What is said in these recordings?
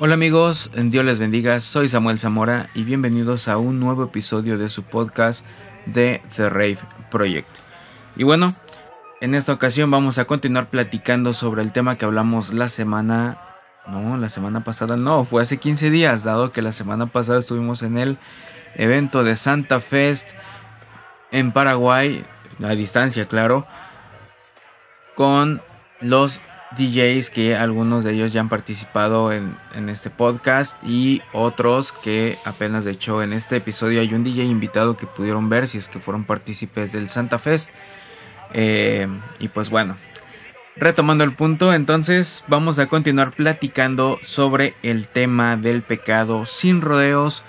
Hola amigos, Dios les bendiga, soy Samuel Zamora y bienvenidos a un nuevo episodio de su podcast de The Rave Project. Y bueno, en esta ocasión vamos a continuar platicando sobre el tema que hablamos la semana... No, la semana pasada no, fue hace 15 días, dado que la semana pasada estuvimos en el evento de Santa Fest en Paraguay, a distancia claro, con los DJs que algunos de ellos ya han participado en, este podcast y otros que apenas de hecho en este episodio hay un DJ invitado que pudieron ver si es que fueron partícipes del Santa Fest. Eh, y pues bueno, retomando el punto, entonces vamos a continuar platicando sobre el tema del pecado sin rodeos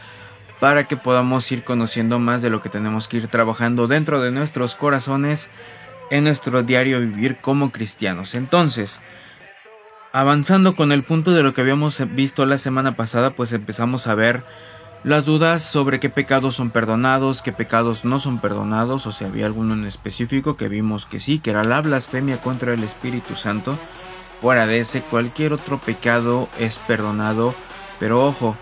para que podamos ir conociendo más de lo que tenemos que ir trabajando dentro de nuestros corazones en nuestro diario vivir como cristianos. Entonces, avanzando con el punto de lo que habíamos visto la semana pasada, pues empezamos a ver las dudas sobre qué pecados son perdonados, qué pecados no son perdonados, o si había alguno en específico que vimos que sí, que era la blasfemia contra el Espíritu Santo. Fuera de ese, cualquier otro pecado es perdonado, pero ojo,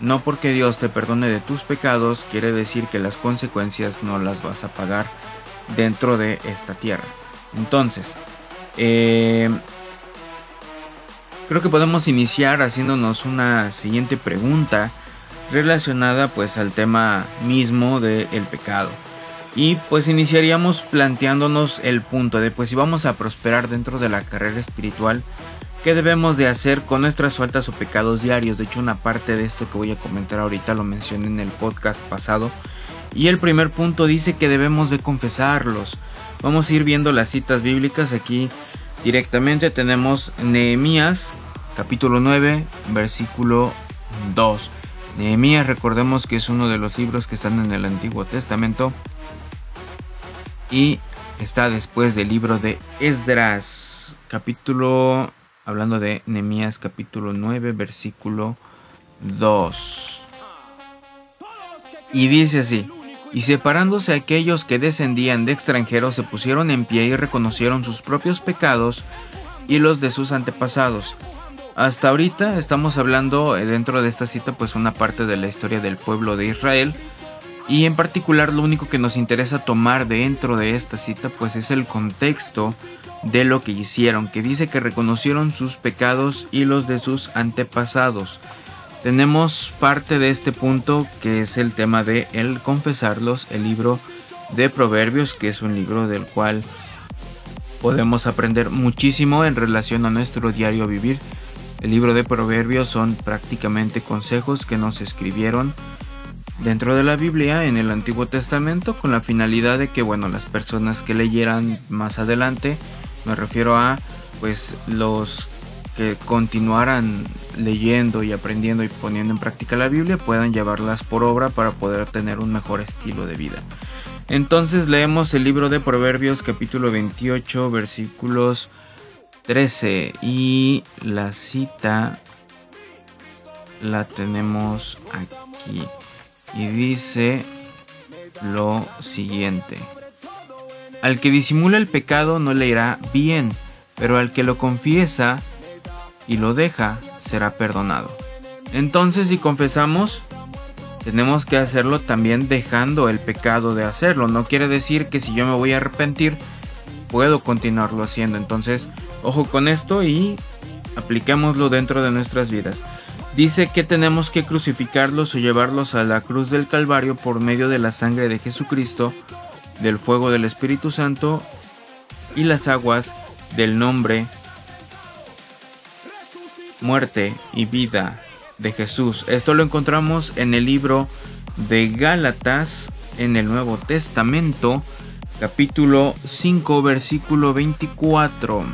no porque Dios te perdone de tus pecados quiere decir que las consecuencias no las vas a pagar dentro de esta tierra. Entonces, eh, creo que podemos iniciar haciéndonos una siguiente pregunta relacionada pues al tema mismo del pecado. Y pues iniciaríamos planteándonos el punto de pues si vamos a prosperar dentro de la carrera espiritual, ¿qué debemos de hacer con nuestras faltas o pecados diarios? De hecho una parte de esto que voy a comentar ahorita lo mencioné en el podcast pasado y el primer punto dice que debemos de confesarlos. Vamos a ir viendo las citas bíblicas aquí directamente. Tenemos Nehemías capítulo 9 versículo 2. Nehemías recordemos que es uno de los libros que están en el Antiguo Testamento y está después del libro de Esdras capítulo hablando de Nehemías capítulo 9 versículo 2. Y dice así: y separándose aquellos que descendían de extranjeros se pusieron en pie y reconocieron sus propios pecados y los de sus antepasados. Hasta ahorita estamos hablando eh, dentro de esta cita pues una parte de la historia del pueblo de Israel y en particular lo único que nos interesa tomar dentro de esta cita pues es el contexto de lo que hicieron, que dice que reconocieron sus pecados y los de sus antepasados tenemos parte de este punto que es el tema de el confesarlos, el libro de Proverbios, que es un libro del cual podemos aprender muchísimo en relación a nuestro diario vivir. El libro de Proverbios son prácticamente consejos que nos escribieron dentro de la Biblia en el Antiguo Testamento con la finalidad de que bueno, las personas que leyeran más adelante, me refiero a pues los que continuaran leyendo y aprendiendo y poniendo en práctica la Biblia puedan llevarlas por obra para poder tener un mejor estilo de vida. Entonces leemos el libro de Proverbios capítulo 28 versículos 13 y la cita la tenemos aquí y dice lo siguiente. Al que disimula el pecado no le irá bien, pero al que lo confiesa y lo deja, será perdonado. Entonces si confesamos, tenemos que hacerlo también dejando el pecado de hacerlo. No quiere decir que si yo me voy a arrepentir, puedo continuarlo haciendo. Entonces, ojo con esto y apliquémoslo dentro de nuestras vidas. Dice que tenemos que crucificarlos o llevarlos a la cruz del Calvario por medio de la sangre de Jesucristo, del fuego del Espíritu Santo y las aguas del nombre muerte y vida de Jesús. Esto lo encontramos en el libro de Gálatas en el Nuevo Testamento, capítulo 5, versículo 24.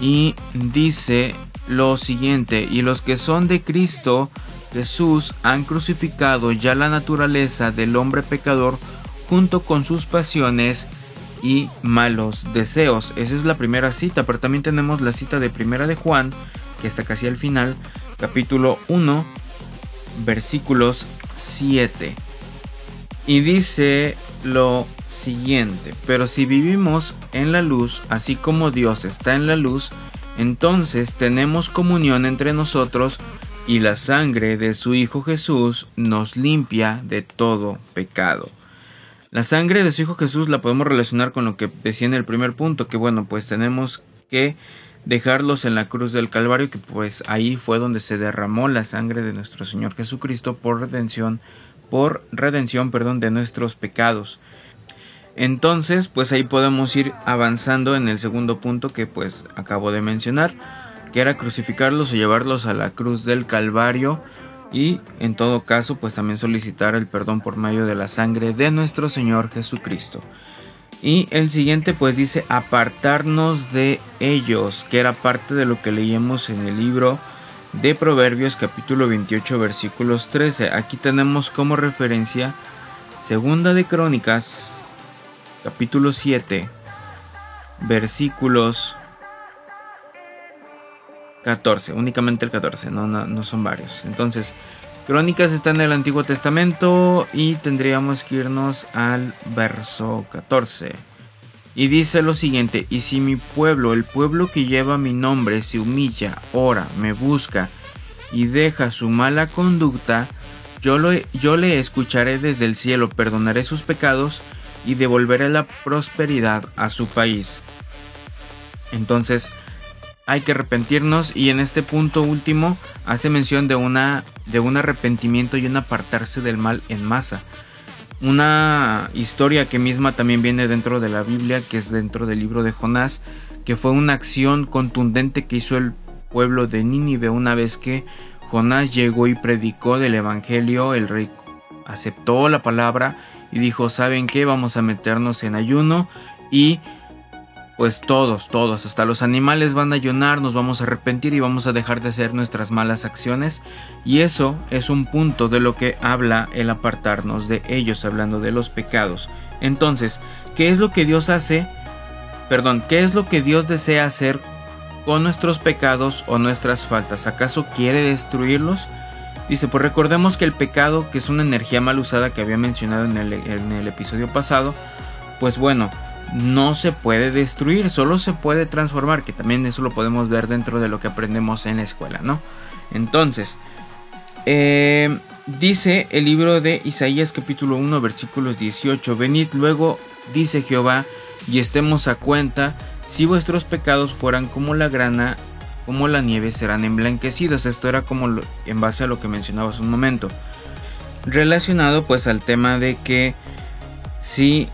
Y dice lo siguiente, y los que son de Cristo Jesús han crucificado ya la naturaleza del hombre pecador junto con sus pasiones y malos deseos. Esa es la primera cita, pero también tenemos la cita de Primera de Juan, que está casi al final, capítulo 1, versículos 7. Y dice lo siguiente, pero si vivimos en la luz, así como Dios está en la luz, Entonces tenemos comunión entre nosotros y la sangre de su Hijo Jesús nos limpia de todo pecado. La sangre de su Hijo Jesús la podemos relacionar con lo que decía en el primer punto, que bueno, pues tenemos que dejarlos en la cruz del Calvario, que pues ahí fue donde se derramó la sangre de nuestro Señor Jesucristo por redención, por redención, perdón, de nuestros pecados. Entonces, pues ahí podemos ir avanzando en el segundo punto que pues acabo de mencionar, que era crucificarlos o llevarlos a la cruz del Calvario y en todo caso pues también solicitar el perdón por medio de la sangre de nuestro Señor Jesucristo. Y el siguiente pues dice apartarnos de ellos, que era parte de lo que leíamos en el libro de Proverbios capítulo 28 versículos 13. Aquí tenemos como referencia Segunda de Crónicas capítulo 7 versículos 14, únicamente el 14, no, no, son varios. Entonces, Crónicas está en el Antiguo Testamento y tendríamos que irnos al verso 14. Y dice lo siguiente, y si mi pueblo, el pueblo que lleva mi nombre, se humilla, ora, me busca y deja su mala conducta, yo, lo, yo le escucharé desde el cielo, perdonaré sus pecados y devolveré la prosperidad a su país. Entonces, hay que arrepentirnos y en este punto último hace mención de una de un arrepentimiento y un apartarse del mal en masa. Una historia que misma también viene dentro de la Biblia, que es dentro del libro de Jonás, que fue una acción contundente que hizo el pueblo de Nínive una vez que Jonás llegó y predicó del evangelio, el rey aceptó la palabra y dijo, "¿Saben qué? Vamos a meternos en ayuno y pues todos, todos, hasta los animales van a ayunar, nos vamos a arrepentir y vamos a dejar de hacer nuestras malas acciones. Y eso es un punto de lo que habla el apartarnos de ellos, hablando de los pecados. Entonces, ¿qué es lo que Dios hace? Perdón, ¿qué es lo que Dios desea hacer con nuestros pecados o nuestras faltas? ¿Acaso quiere destruirlos? Dice, pues recordemos que el pecado, que es una energía mal usada que había mencionado en el, en el episodio pasado, pues bueno, no se puede destruir, solo se puede transformar, que también eso lo podemos ver dentro de lo que aprendemos en la escuela, ¿no? Entonces, eh, dice el libro de Isaías capítulo 1 versículos 18, venid luego, dice Jehová, y estemos a cuenta, si vuestros pecados fueran como la grana, como la nieve serán emblanquecidos. Esto era como en base a lo que mencionaba hace un momento. Relacionado pues al tema de que si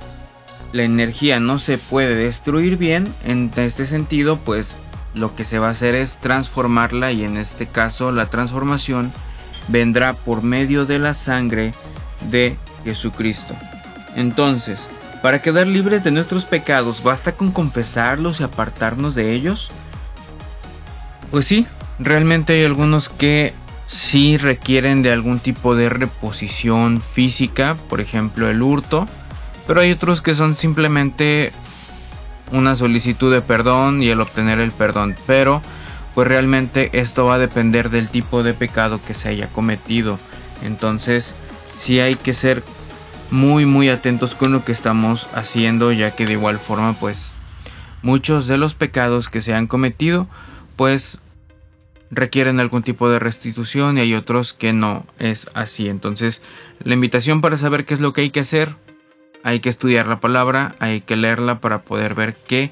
la energía no se puede destruir bien, en este sentido pues lo que se va a hacer es transformarla y en este caso la transformación vendrá por medio de la sangre de Jesucristo. Entonces, para quedar libres de nuestros pecados, ¿basta con confesarlos y apartarnos de ellos? Pues sí, realmente hay algunos que sí requieren de algún tipo de reposición física, por ejemplo el hurto, pero hay otros que son simplemente una solicitud de perdón y el obtener el perdón. Pero pues realmente esto va a depender del tipo de pecado que se haya cometido. Entonces sí hay que ser muy muy atentos con lo que estamos haciendo ya que de igual forma pues muchos de los pecados que se han cometido pues requieren algún tipo de restitución y hay otros que no es así. Entonces la invitación para saber qué es lo que hay que hacer hay que estudiar la palabra, hay que leerla para poder ver qué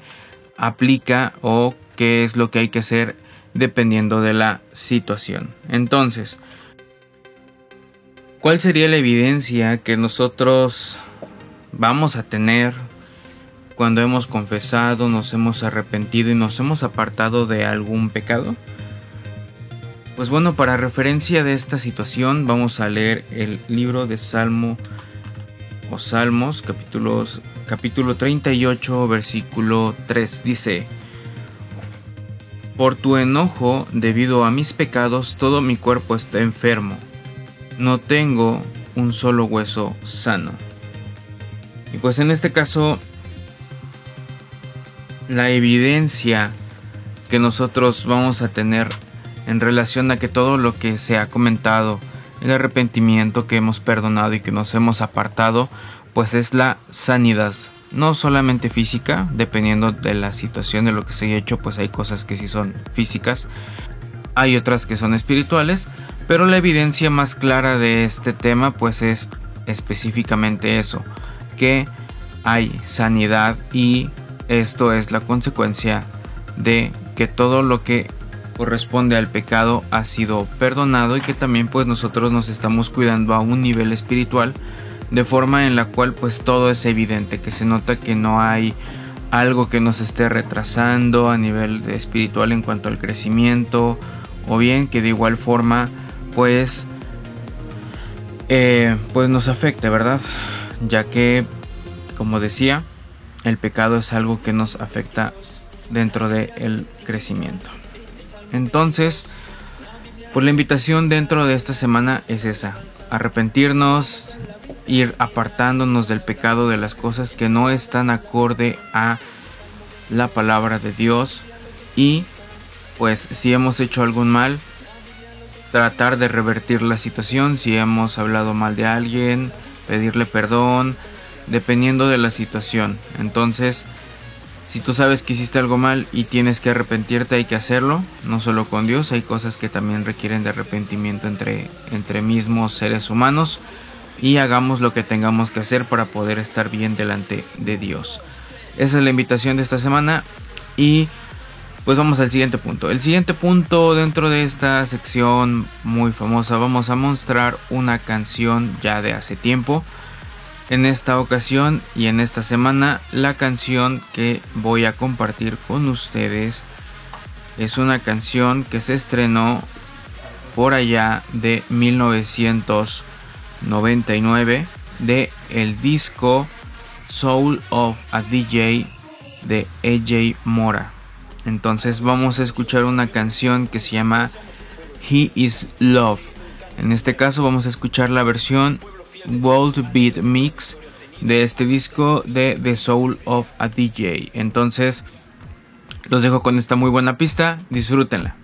aplica o qué es lo que hay que hacer dependiendo de la situación. Entonces, ¿cuál sería la evidencia que nosotros vamos a tener cuando hemos confesado, nos hemos arrepentido y nos hemos apartado de algún pecado? Pues bueno, para referencia de esta situación vamos a leer el libro de Salmo o Salmos, capítulos, capítulo 38, versículo 3, dice, Por tu enojo, debido a mis pecados, todo mi cuerpo está enfermo. No tengo un solo hueso sano. Y pues en este caso, la evidencia que nosotros vamos a tener en relación a que todo lo que se ha comentado el arrepentimiento que hemos perdonado y que nos hemos apartado, pues es la sanidad. no solamente física, dependiendo de la situación de lo que se haya hecho, pues hay cosas que sí son físicas, hay otras que son espirituales, pero la evidencia más clara de este tema pues es específicamente eso, que hay sanidad y esto es la consecuencia de que todo lo que corresponde al pecado ha sido perdonado y que también pues nosotros nos estamos cuidando a un nivel espiritual de forma en la cual pues todo es evidente, que se nota que no hay algo que nos esté retrasando a nivel espiritual en cuanto al crecimiento o bien que de igual forma pues eh, pues nos afecte, ¿verdad? Ya que como decía, el pecado es algo que nos afecta dentro del crecimiento. Entonces, pues la invitación dentro de esta semana es esa, arrepentirnos, ir apartándonos del pecado, de las cosas que no están acorde a la palabra de Dios. Y pues si hemos hecho algún mal, tratar de revertir la situación, si hemos hablado mal de alguien, pedirle perdón, dependiendo de la situación. Entonces, si tú sabes que hiciste algo mal y tienes que arrepentirte, hay que hacerlo, no solo con Dios, hay cosas que también requieren de arrepentimiento entre, entre mismos seres humanos y hagamos lo que tengamos que hacer para poder estar bien delante de Dios. Esa es la invitación de esta semana y pues vamos al siguiente punto. El siguiente punto dentro de esta sección muy famosa vamos a mostrar una canción ya de hace tiempo en esta ocasión y en esta semana la canción que voy a compartir con ustedes es una canción que se estrenó por allá de 1999 de el disco Soul of a DJ de AJ Mora. Entonces vamos a escuchar una canción que se llama He is Love. En este caso vamos a escuchar la versión World Beat Mix de este disco de The Soul of a DJ. Entonces, los dejo con esta muy buena pista, disfrútenla.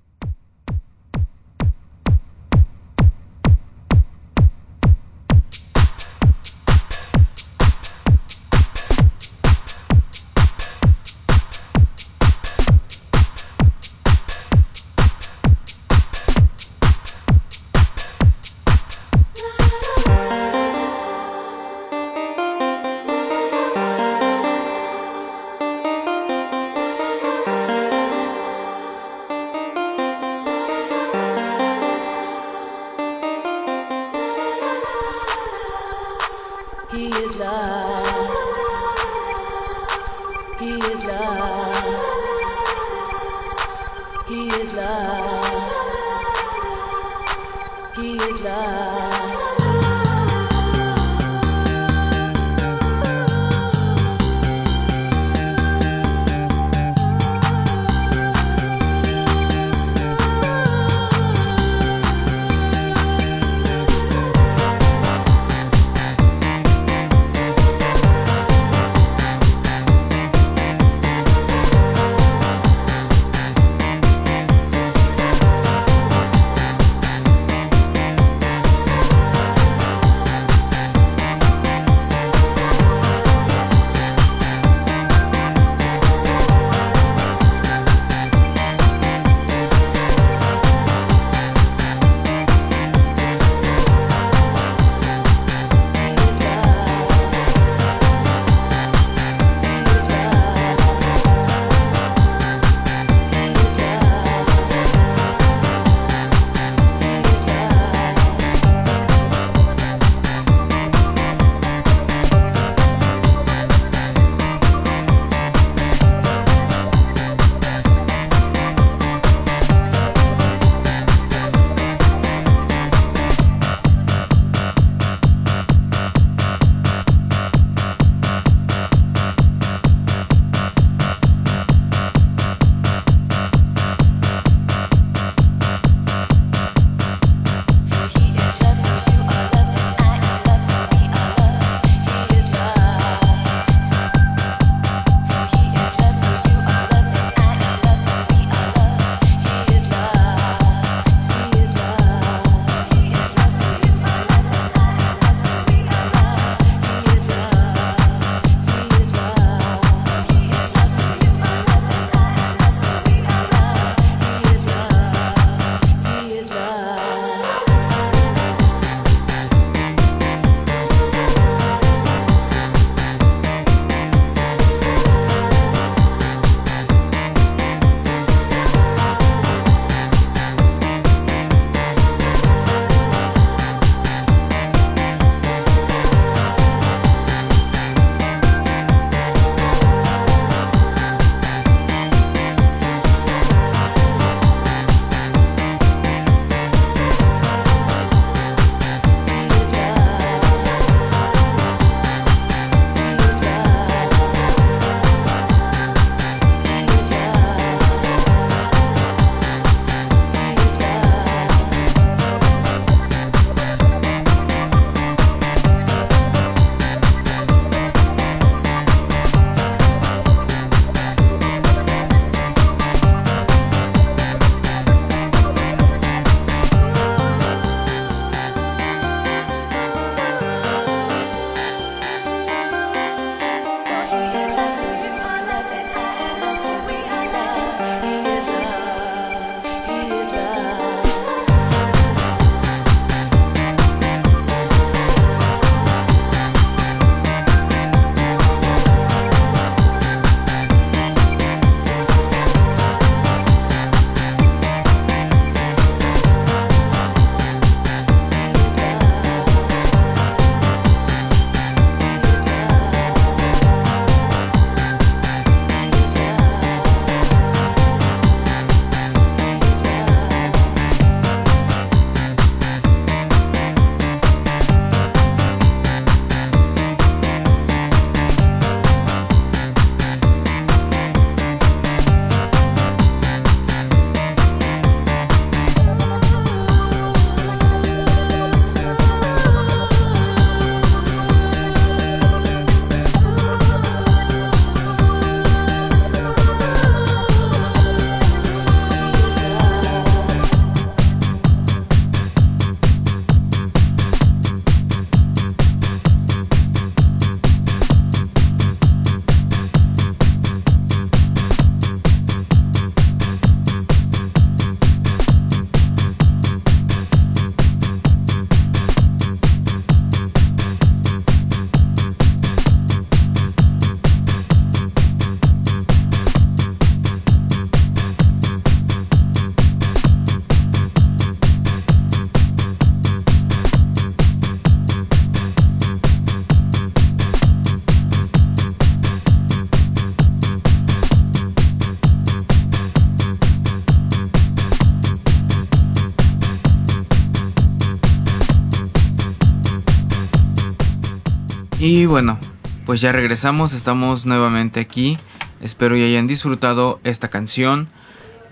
Y bueno, pues ya regresamos, estamos nuevamente aquí. Espero que hayan disfrutado esta canción.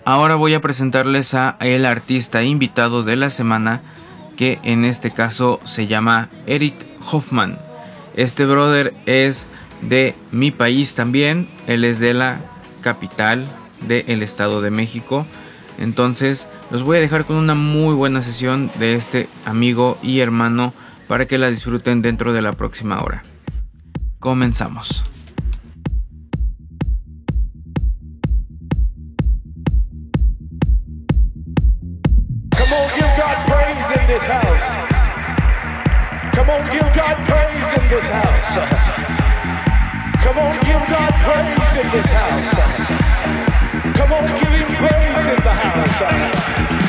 Ahora voy a presentarles a el artista invitado de la semana, que en este caso se llama Eric Hoffman. Este brother es de mi país también, él es de la capital del Estado de México. Entonces los voy a dejar con una muy buena sesión de este amigo y hermano para que la disfruten dentro de la próxima hora. Comenzamos. Come on, give God praise in this house. Come on, give God praise in this house. Come on, give God praise in this house. Come on, give Him praise in the house.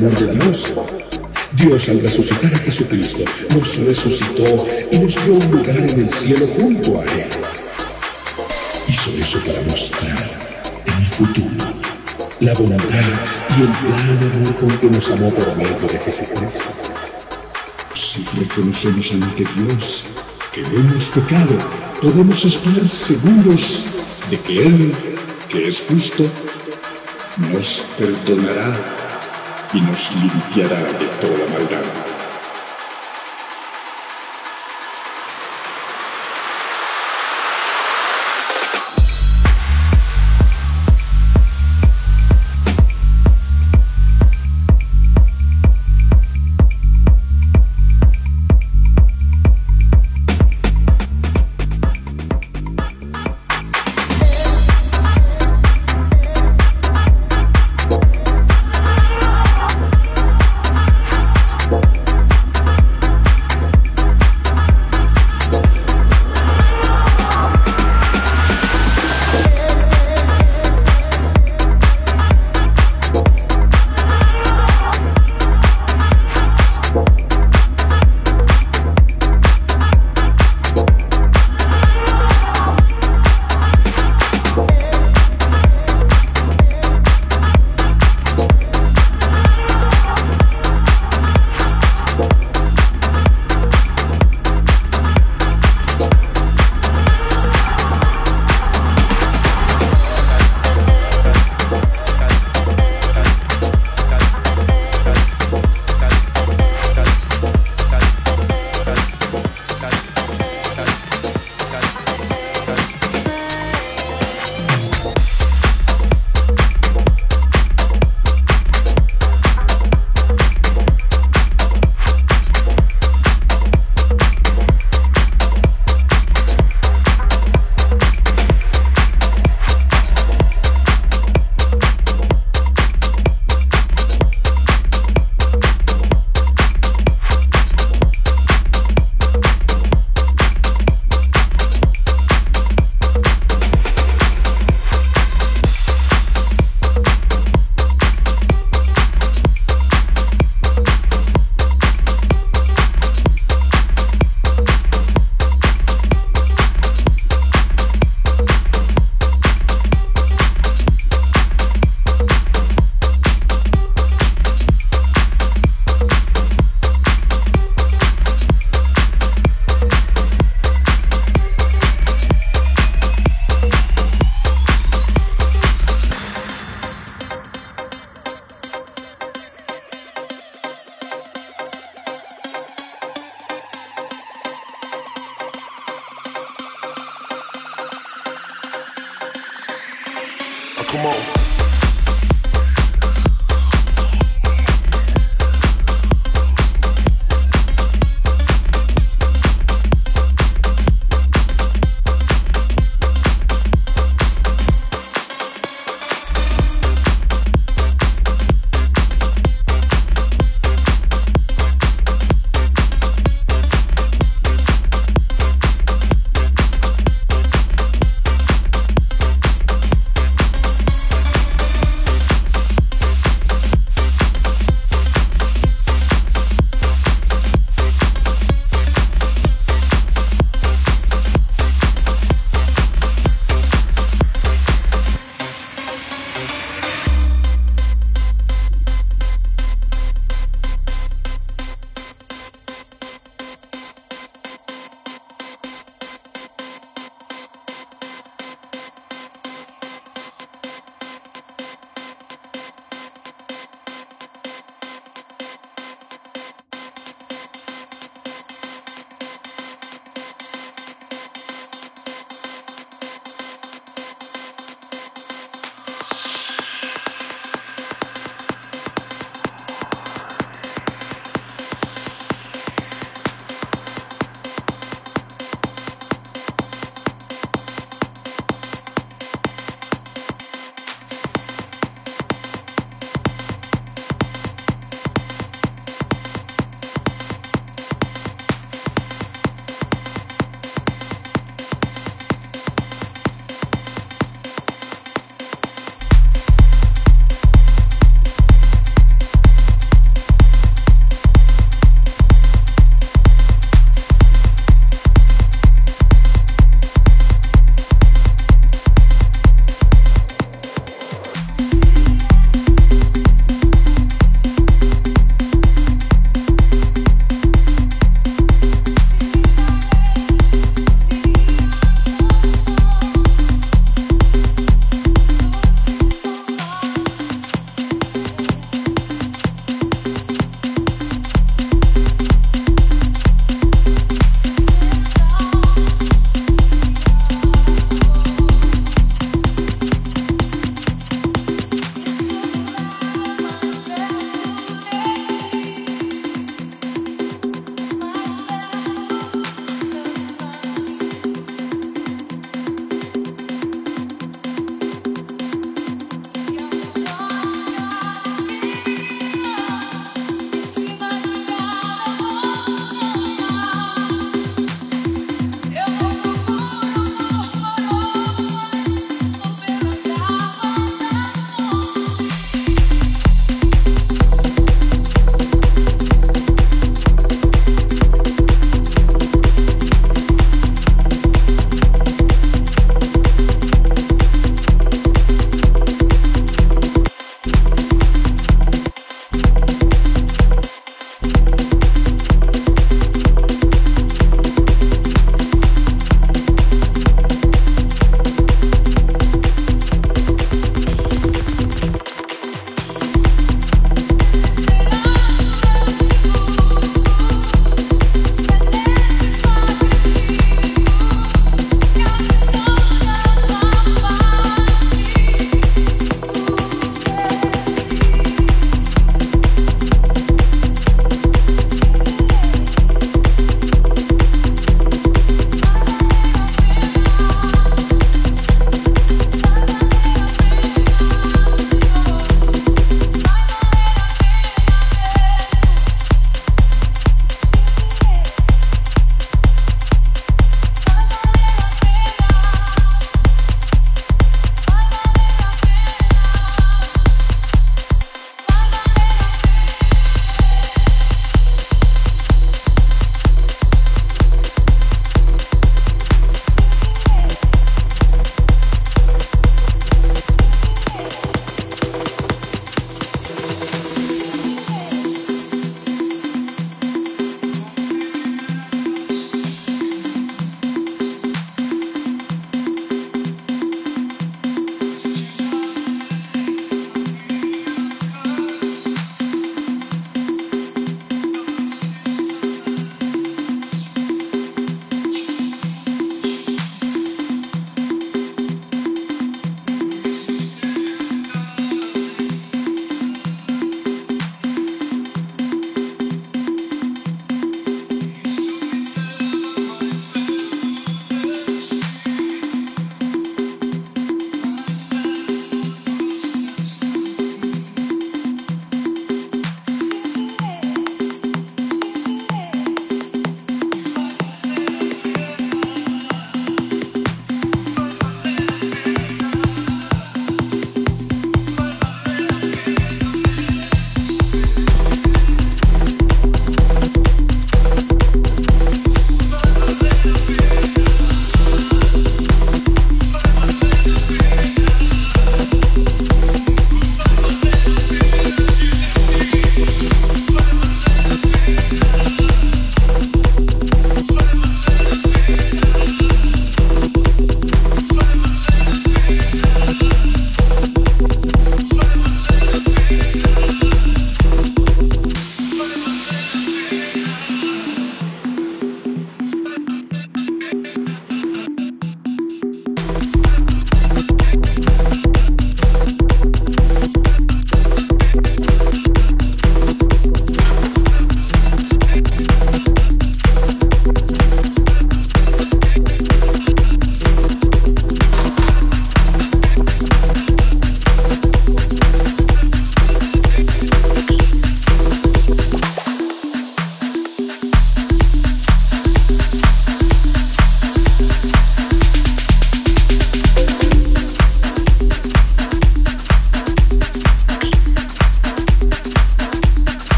Amor de Dios. Dios al resucitar a Jesucristo nos resucitó y nos dio un lugar en el cielo junto a Él. Hizo eso para mostrar en el futuro la bondad y el gran amor con que nos amó por medio de Jesucristo. Si reconocemos ante Dios que hemos pecado, podemos estar seguros de que Él, que es justo, nos perdonará y nos limpiará de toda maldad.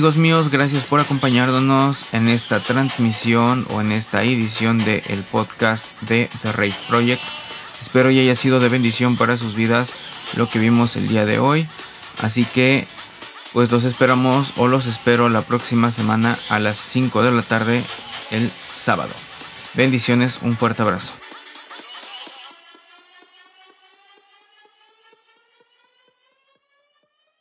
Amigos míos, gracias por acompañarnos en esta transmisión o en esta edición del el podcast de The Rage Project. Espero y haya sido de bendición para sus vidas lo que vimos el día de hoy. Así que pues los esperamos o los espero la próxima semana a las 5 de la tarde el sábado. Bendiciones, un fuerte abrazo.